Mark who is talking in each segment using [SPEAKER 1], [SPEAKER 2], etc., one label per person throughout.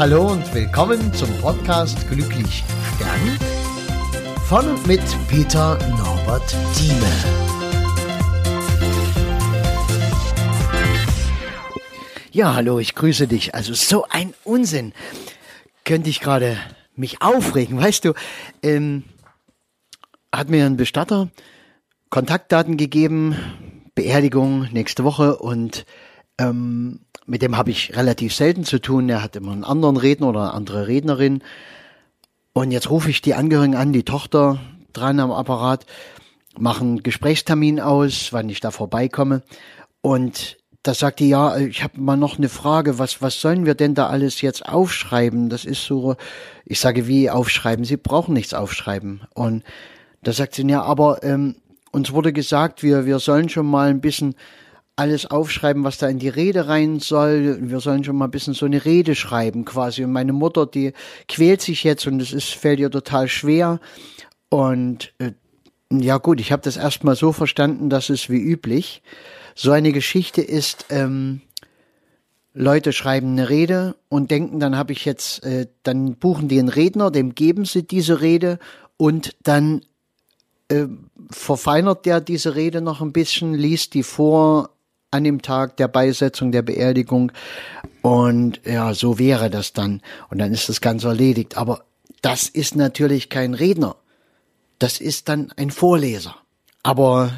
[SPEAKER 1] Hallo und willkommen zum Podcast Glücklich Stern von und mit Peter Norbert Thieme. Ja, hallo, ich grüße dich. Also so ein Unsinn. Könnte ich gerade mich aufregen, weißt du? Ähm, hat mir ein Bestatter Kontaktdaten gegeben, Beerdigung nächste Woche und ähm, mit dem habe ich relativ selten zu tun. Er hat immer einen anderen Redner oder eine andere Rednerin. Und jetzt rufe ich die Angehörigen an, die Tochter dran am Apparat, mache einen Gesprächstermin aus, wann ich da vorbeikomme. Und da sagt die, ja, ich habe mal noch eine Frage, was, was sollen wir denn da alles jetzt aufschreiben? Das ist so, ich sage, wie aufschreiben? Sie brauchen nichts aufschreiben. Und da sagt sie, ja, aber ähm, uns wurde gesagt, wir, wir sollen schon mal ein bisschen alles aufschreiben, was da in die Rede rein soll. Wir sollen schon mal ein bisschen so eine Rede schreiben quasi. Und meine Mutter, die quält sich jetzt und es ist, fällt ihr total schwer. Und äh, ja gut, ich habe das erstmal so verstanden, dass es wie üblich so eine Geschichte ist, ähm, Leute schreiben eine Rede und denken, dann habe ich jetzt, äh, dann buchen die einen Redner, dem geben sie diese Rede und dann äh, verfeinert der diese Rede noch ein bisschen, liest die vor, an dem Tag der Beisetzung der Beerdigung. Und ja, so wäre das dann. Und dann ist das Ganze erledigt. Aber das ist natürlich kein Redner. Das ist dann ein Vorleser. Aber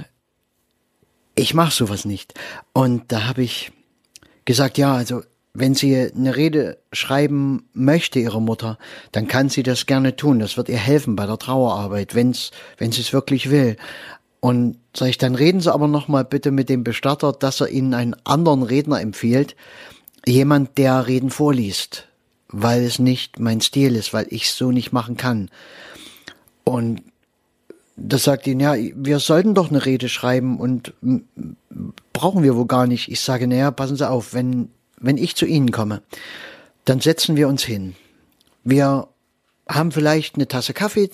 [SPEAKER 1] ich mache sowas nicht. Und da habe ich gesagt, ja, also wenn sie eine Rede schreiben möchte, ihre Mutter, dann kann sie das gerne tun. Das wird ihr helfen bei der Trauerarbeit, wenn's, wenn sie es wirklich will. Und sag ich, dann reden Sie aber noch mal bitte mit dem Bestatter, dass er Ihnen einen anderen Redner empfiehlt. Jemand, der Reden vorliest, weil es nicht mein Stil ist, weil ich es so nicht machen kann. Und das sagt ihn, ja, wir sollten doch eine Rede schreiben und brauchen wir wohl gar nicht. Ich sage, naja, passen Sie auf, wenn, wenn ich zu Ihnen komme, dann setzen wir uns hin. Wir haben vielleicht eine Tasse Kaffee,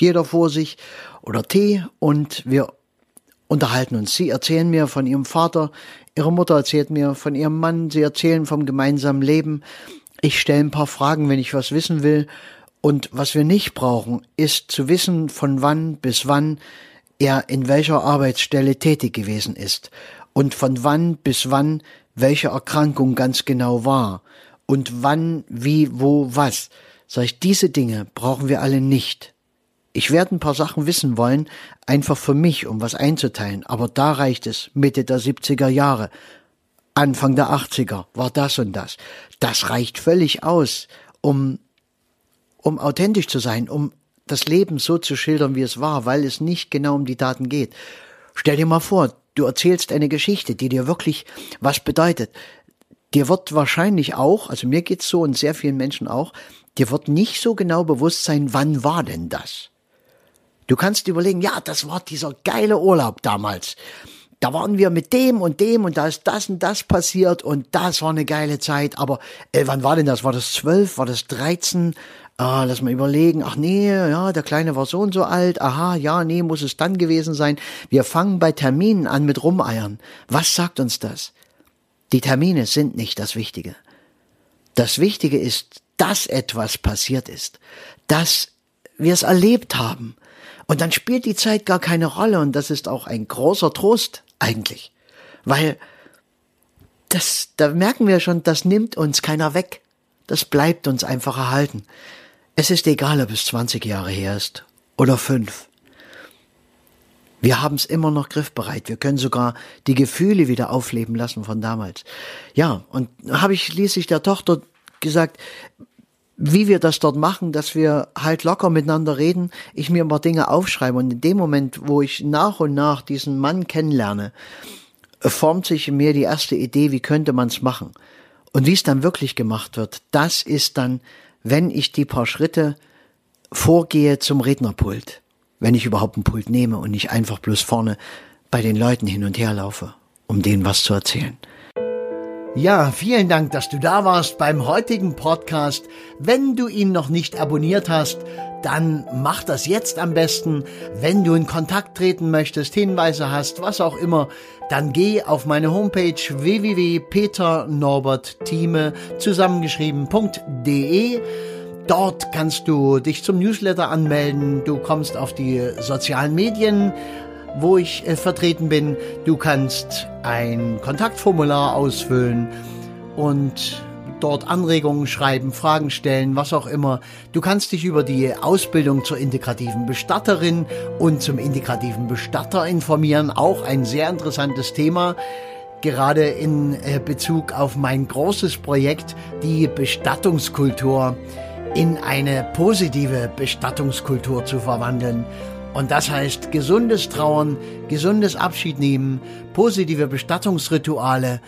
[SPEAKER 1] jeder vor sich oder Tee und wir unterhalten uns. Sie erzählen mir von ihrem Vater, ihre Mutter erzählt mir von ihrem Mann, sie erzählen vom gemeinsamen Leben. Ich stelle ein paar Fragen, wenn ich was wissen will. Und was wir nicht brauchen, ist zu wissen, von wann bis wann er in welcher Arbeitsstelle tätig gewesen ist und von wann bis wann welche Erkrankung ganz genau war und wann, wie, wo, was. Sag ich, diese Dinge brauchen wir alle nicht. Ich werde ein paar Sachen wissen wollen, einfach für mich, um was einzuteilen. Aber da reicht es Mitte der 70er Jahre. Anfang der 80er war das und das. Das reicht völlig aus, um, um authentisch zu sein, um das Leben so zu schildern, wie es war, weil es nicht genau um die Daten geht. Stell dir mal vor, du erzählst eine Geschichte, die dir wirklich was bedeutet. Dir wird wahrscheinlich auch, also mir geht's so und sehr vielen Menschen auch, dir wird nicht so genau bewusst sein, wann war denn das? Du kannst überlegen, ja, das war dieser geile Urlaub damals. Da waren wir mit dem und dem und da ist das und das passiert und das war eine geile Zeit. Aber äh, wann war denn das? War das zwölf? War das dreizehn? Ah, lass mal überlegen. Ach nee, ja, der Kleine war so und so alt. Aha, ja, nee, muss es dann gewesen sein. Wir fangen bei Terminen an mit Rumeiern. Was sagt uns das? Die Termine sind nicht das Wichtige. Das Wichtige ist, dass etwas passiert ist, dass wir es erlebt haben, und dann spielt die Zeit gar keine Rolle und das ist auch ein großer Trost eigentlich. Weil das, da merken wir schon, das nimmt uns keiner weg. Das bleibt uns einfach erhalten. Es ist egal, ob es 20 Jahre her ist oder fünf. Wir haben es immer noch griffbereit. Wir können sogar die Gefühle wieder aufleben lassen von damals. Ja, und habe ich schließlich der Tochter gesagt, wie wir das dort machen, dass wir halt locker miteinander reden, ich mir ein paar Dinge aufschreibe und in dem Moment, wo ich nach und nach diesen Mann kennenlerne, formt sich in mir die erste Idee, wie könnte man es machen. Und wie es dann wirklich gemacht wird, das ist dann, wenn ich die paar Schritte vorgehe zum Rednerpult, wenn ich überhaupt ein Pult nehme und nicht einfach bloß vorne bei den Leuten hin und her laufe, um denen was zu erzählen. Ja, vielen Dank, dass du da warst beim heutigen Podcast. Wenn du ihn noch nicht abonniert hast, dann mach das jetzt am besten. Wenn du in Kontakt treten möchtest, Hinweise hast, was auch immer, dann geh auf meine Homepage www.peternorbertthieme zusammengeschrieben.de. Dort kannst du dich zum Newsletter anmelden. Du kommst auf die sozialen Medien wo ich äh, vertreten bin. Du kannst ein Kontaktformular ausfüllen und dort Anregungen schreiben, Fragen stellen, was auch immer. Du kannst dich über die Ausbildung zur integrativen Bestatterin und zum integrativen Bestatter informieren. Auch ein sehr interessantes Thema gerade in äh, Bezug auf mein großes Projekt, die Bestattungskultur in eine positive Bestattungskultur zu verwandeln. Und das heißt gesundes Trauern, gesundes Abschied nehmen, positive Bestattungsrituale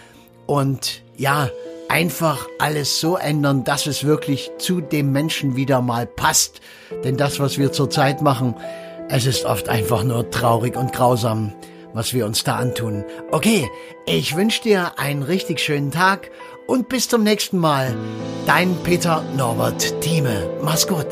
[SPEAKER 1] und ja, einfach alles so ändern, dass es wirklich zu dem Menschen wieder mal passt. Denn das, was wir zurzeit machen, es ist oft einfach nur traurig und grausam, was wir uns da antun. Okay, ich wünsche dir einen richtig schönen Tag und bis zum nächsten Mal. Dein Peter Norbert Thieme. Mach's gut.